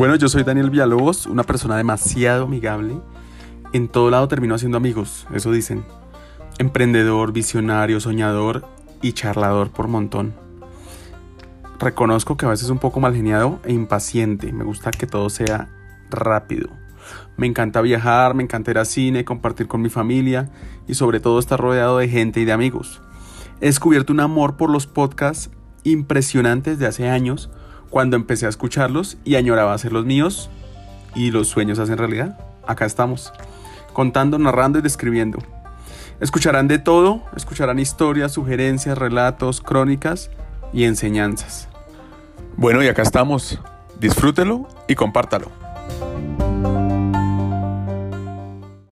Bueno, yo soy Daniel Villalobos, una persona demasiado amigable. En todo lado termino haciendo amigos, eso dicen. Emprendedor, visionario, soñador y charlador por montón. Reconozco que a veces un poco mal geniado e impaciente. Me gusta que todo sea rápido. Me encanta viajar, me encanta ir al cine, compartir con mi familia y sobre todo estar rodeado de gente y de amigos. He descubierto un amor por los podcasts impresionantes de hace años cuando empecé a escucharlos y añoraba hacer los míos y los sueños hacen realidad. Acá estamos, contando, narrando y describiendo. Escucharán de todo, escucharán historias, sugerencias, relatos, crónicas y enseñanzas. Bueno, y acá estamos. Disfrútelo y compártalo.